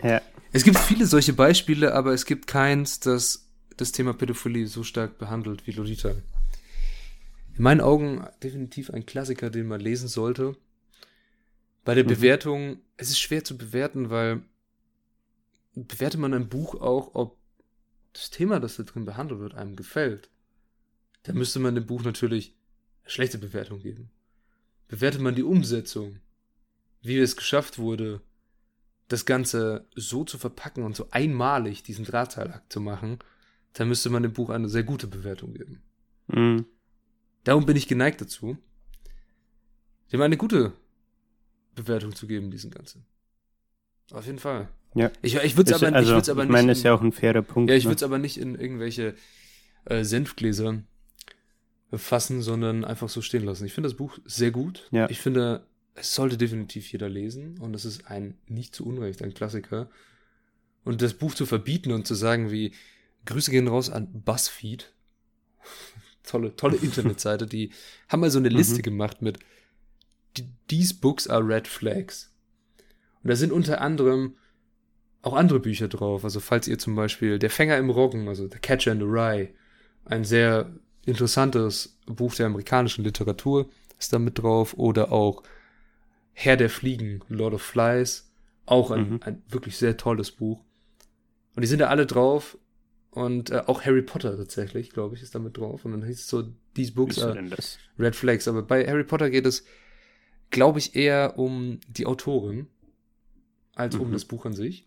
Ja. es gibt viele solche Beispiele, aber es gibt keins, das das Thema Pädophilie so stark behandelt wie Lolita. In meinen Augen definitiv ein Klassiker, den man lesen sollte. Bei der Mhm. Bewertung, es ist schwer zu bewerten, weil bewertet man ein Buch auch, ob das Thema, das da drin behandelt wird, einem gefällt. Dann müsste man dem Buch natürlich schlechte Bewertung geben. Bewertet man die Umsetzung, wie es geschafft wurde, das Ganze so zu verpacken und so einmalig diesen Drahtseilakt zu machen, dann müsste man dem Buch eine sehr gute Bewertung geben. Hm. Darum bin ich geneigt dazu, dem eine gute Bewertung zu geben, diesen Ganzen. Auf jeden Fall. Ja. Ich, ich würde es aber, ich also, aber ich nicht. meine, in- ist ja auch ein fairer Punkt. ja, ich ne? würde es aber nicht in irgendwelche äh, Senfgläser fassen, sondern einfach so stehen lassen. Ich finde das Buch sehr gut. Ja. Ich finde, es sollte definitiv jeder lesen und es ist ein nicht zu Unrecht ein Klassiker. Und das Buch zu verbieten und zu sagen, wie Grüße gehen raus an BuzzFeed. <laughs> tolle, tolle <laughs> Internetseite, die haben mal so eine Mhm. Liste gemacht mit "D- These books are red flags. Und da sind unter anderem auch andere Bücher drauf. Also falls ihr zum Beispiel Der Fänger im Roggen, also The Catcher in the Rye, ein sehr interessantes Buch der amerikanischen Literatur ist da mit drauf. Oder auch Herr der Fliegen, Lord of Flies, auch ein, Mhm. ein wirklich sehr tolles Buch. Und die sind da alle drauf. Und äh, auch Harry Potter tatsächlich, glaube ich, ist damit drauf. Und dann hieß es so, these books are Red Flags. Aber bei Harry Potter geht es, glaube ich, eher um die Autorin als mhm. um das Buch an sich.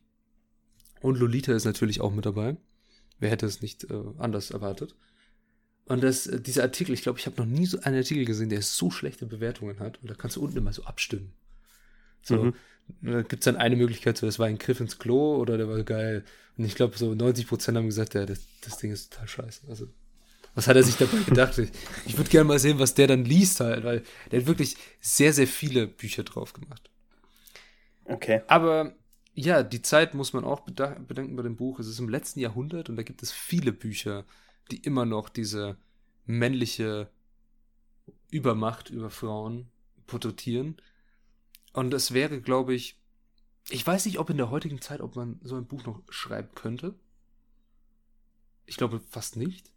Und Lolita ist natürlich auch mit dabei. Wer hätte es nicht äh, anders erwartet? Und das, äh, dieser Artikel, ich glaube, ich habe noch nie so einen Artikel gesehen, der so schlechte Bewertungen hat. Und da kannst du unten immer so abstimmen. So, mhm. da gibt es dann eine Möglichkeit, so, das war ein Griff ins Klo oder der war geil. Und ich glaube, so 90 Prozent haben gesagt, ja, das, das Ding ist total scheiße. Also, was hat er sich dabei gedacht? Ich, <laughs> ich würde gerne mal sehen, was der dann liest halt, weil der hat wirklich sehr, sehr viele Bücher drauf gemacht. Okay. Aber ja, die Zeit muss man auch bedenken bei dem Buch. Es ist im letzten Jahrhundert und da gibt es viele Bücher, die immer noch diese männliche Übermacht über Frauen porträtieren. Und es wäre, glaube ich, ich weiß nicht, ob in der heutigen Zeit, ob man so ein Buch noch schreiben könnte. Ich glaube fast nicht.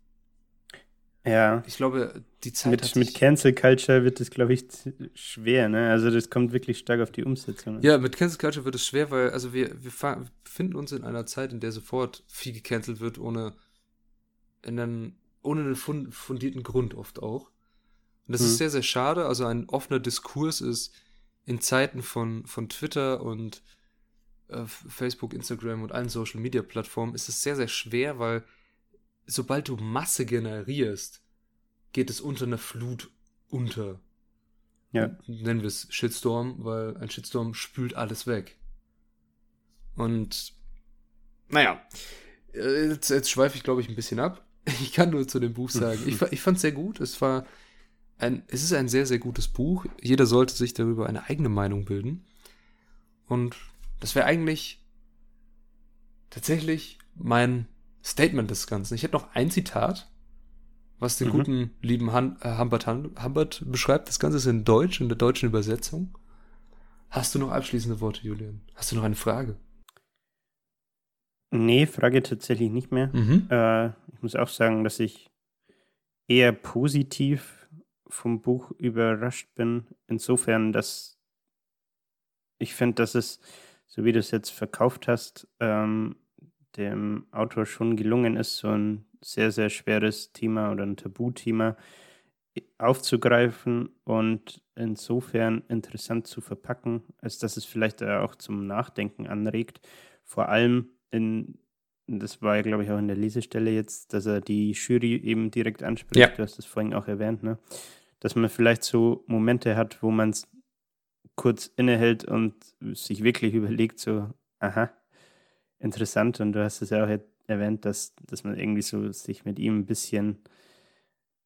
Ja. Ich glaube, die Zeit mit, mit Cancel Culture wird es, glaube ich, schwer, ne? Also das kommt wirklich stark auf die Umsetzung. Ja, mit Cancel Culture wird es schwer, weil also wir, wir befinden uns in einer Zeit, in der sofort viel gecancelt wird, ohne in einen, ohne einen fundierten Grund oft auch. Und das hm. ist mhm. sehr, sehr schade. Also ein offener Diskurs ist in Zeiten von, von Twitter und äh, Facebook, Instagram und allen Social Media Plattformen ist es sehr, sehr schwer, weil sobald du Masse generierst, geht es unter einer Flut unter. Ja. Nennen wir es Shitstorm, weil ein Shitstorm spült alles weg. Und naja, äh, jetzt, jetzt schweife ich, glaube ich, ein bisschen ab. <laughs> Ich kann nur zu dem Buch sagen, ich, ich fand es sehr gut. Es war ein, es ist ein sehr, sehr gutes Buch. Jeder sollte sich darüber eine eigene Meinung bilden. Und das wäre eigentlich tatsächlich mein Statement des Ganzen. Ich hätte noch ein Zitat, was den mhm. guten, lieben Han äh, Humbert, Humbert beschreibt. Das Ganze ist in Deutsch, in der deutschen Übersetzung. Hast du noch abschließende Worte, Julian? Hast du noch eine Frage? Nee, Frage tatsächlich nicht mehr. Mhm. Äh, ich muss auch sagen, dass ich eher positiv vom Buch überrascht bin. Insofern, dass ich finde, dass es, so wie du es jetzt verkauft hast, ähm, dem Autor schon gelungen ist, so ein sehr, sehr schweres Thema oder ein Tabuthema aufzugreifen und insofern interessant zu verpacken, als dass es vielleicht auch zum Nachdenken anregt. Vor allem in, das war ja, glaube ich, auch in der Lesestelle jetzt, dass er die Jury eben direkt anspricht. Ja. Du hast es vorhin auch erwähnt, ne? Dass man vielleicht so Momente hat, wo man es kurz innehält und sich wirklich überlegt, so, aha, interessant und du hast es ja auch erwähnt, dass, dass man irgendwie so sich mit ihm ein bisschen,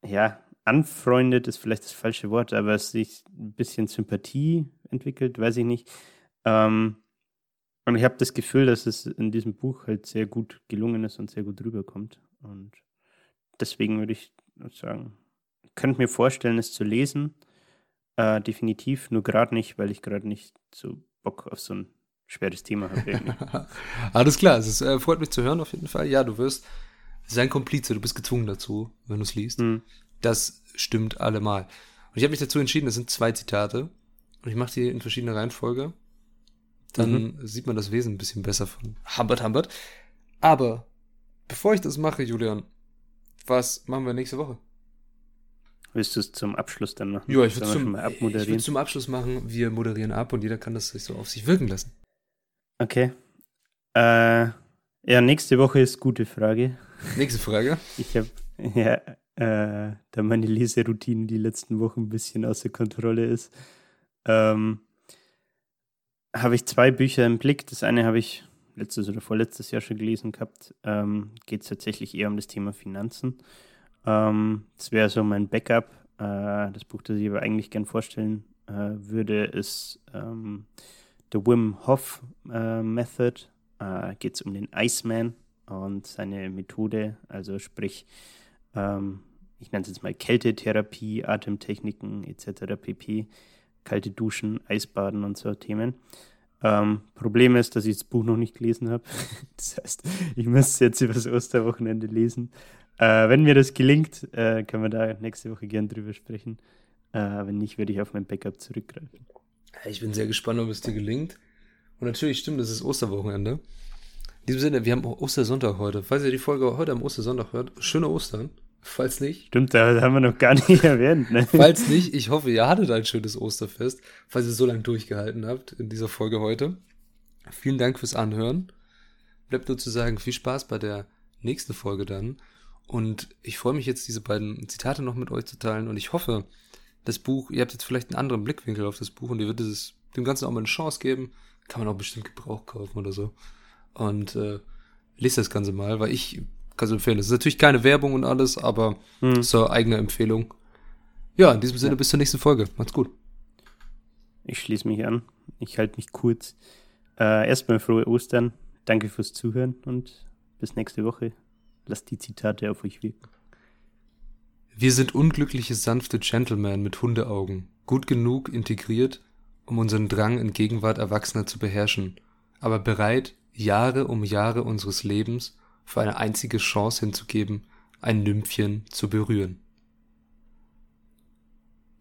ja, anfreundet, ist vielleicht das falsche Wort, aber sich ein bisschen Sympathie entwickelt, weiß ich nicht. Ähm, und ich habe das Gefühl, dass es in diesem Buch halt sehr gut gelungen ist und sehr gut rüberkommt. Und deswegen würde ich sagen, könnte mir vorstellen, es zu lesen. Äh, definitiv, nur gerade nicht, weil ich gerade nicht so Bock auf so ein schweres Thema habe. <laughs> Alles klar, es äh, freut mich zu hören auf jeden Fall. Ja, du wirst sein Komplize, du bist gezwungen dazu, wenn du es liest. Mhm. Das stimmt allemal. Und ich habe mich dazu entschieden, das sind zwei Zitate. Und ich mache die in verschiedener Reihenfolge. Dann mhm. sieht man das Wesen ein bisschen besser von Humbert Humbert. Aber bevor ich das mache, Julian, was machen wir nächste Woche? Willst du es zum Abschluss dann machen? Ja, ich würde zum, ich zum Abschluss machen. Wir moderieren ab und jeder kann das sich so auf sich wirken lassen. Okay. Äh, ja, nächste Woche ist gute Frage. Nächste Frage. <laughs> Ich habe, ja, äh, da meine Leseroutine die letzten Wochen ein bisschen außer Kontrolle ist, ähm, habe ich zwei Bücher im Blick. Das eine habe ich letztes oder vorletztes Jahr schon gelesen gehabt. Ähm, Geht es tatsächlich eher um das Thema Finanzen. Ähm, das wäre so mein Backup. Äh, das Buch, das ich aber eigentlich gern vorstellen äh, würde, ist ähm, The Wim Hof äh, Method äh, geht es um den Iceman und seine Methode, also sprich, ähm, ich nenne es jetzt mal Kältetherapie, Atemtechniken etc. pp. Kalte Duschen, Eisbaden und so Themen. Ähm, Problem ist, dass ich das Buch noch nicht gelesen habe. <laughs> das heißt, ich muss es jetzt über das Osterwochenende lesen. Äh, wenn mir das gelingt, äh, können wir da nächste Woche gern drüber sprechen. Äh, wenn nicht, würde ich auf mein Backup zurückgreifen. Ich bin sehr gespannt, ob es dir gelingt. Und natürlich stimmt, es ist Osterwochenende. diesem Sinne, wir haben Ostersonntag heute. Falls ihr die Folge heute am Ostersonntag hört, schöne Ostern. Falls nicht. Stimmt, das haben wir noch gar nicht <laughs> erwähnt. Ne? Falls nicht, ich hoffe, ihr hattet ein schönes Osterfest, falls ihr so lange durchgehalten habt in dieser Folge heute. Vielen Dank fürs Anhören. Bleibt nur zu sagen, viel Spaß bei der nächsten Folge dann. Und ich freue mich jetzt, diese beiden Zitate noch mit euch zu teilen. Und ich hoffe, das Buch, ihr habt jetzt vielleicht einen anderen Blickwinkel auf das Buch und ihr werdet es dem Ganzen auch mal eine Chance geben. Kann man auch bestimmt Gebrauch kaufen oder so. Und äh, lest das Ganze mal, weil ich kann es empfehlen. Es ist natürlich keine Werbung und alles, aber hm. zur eigene Empfehlung. Ja, in diesem Sinne, ja. bis zur nächsten Folge. Macht's gut. Ich schließe mich an. Ich halte mich kurz. Äh, erstmal frohe Ostern. Danke fürs Zuhören und bis nächste Woche. Lasst die Zitate auf euch wirken. Wir sind unglückliche, sanfte Gentlemen mit Hundeaugen, gut genug integriert, um unseren Drang in Gegenwart Erwachsener zu beherrschen, aber bereit, Jahre um Jahre unseres Lebens für eine einzige Chance hinzugeben, ein Nymphchen zu berühren.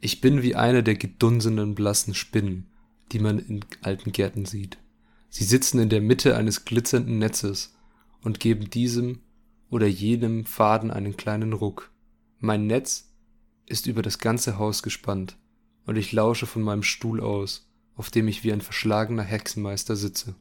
Ich bin wie eine der gedunsenen blassen Spinnen, die man in alten Gärten sieht. Sie sitzen in der Mitte eines glitzernden Netzes und geben diesem oder jenem Faden einen kleinen Ruck. Mein Netz ist über das ganze Haus gespannt, und ich lausche von meinem Stuhl aus, auf dem ich wie ein verschlagener Hexenmeister sitze.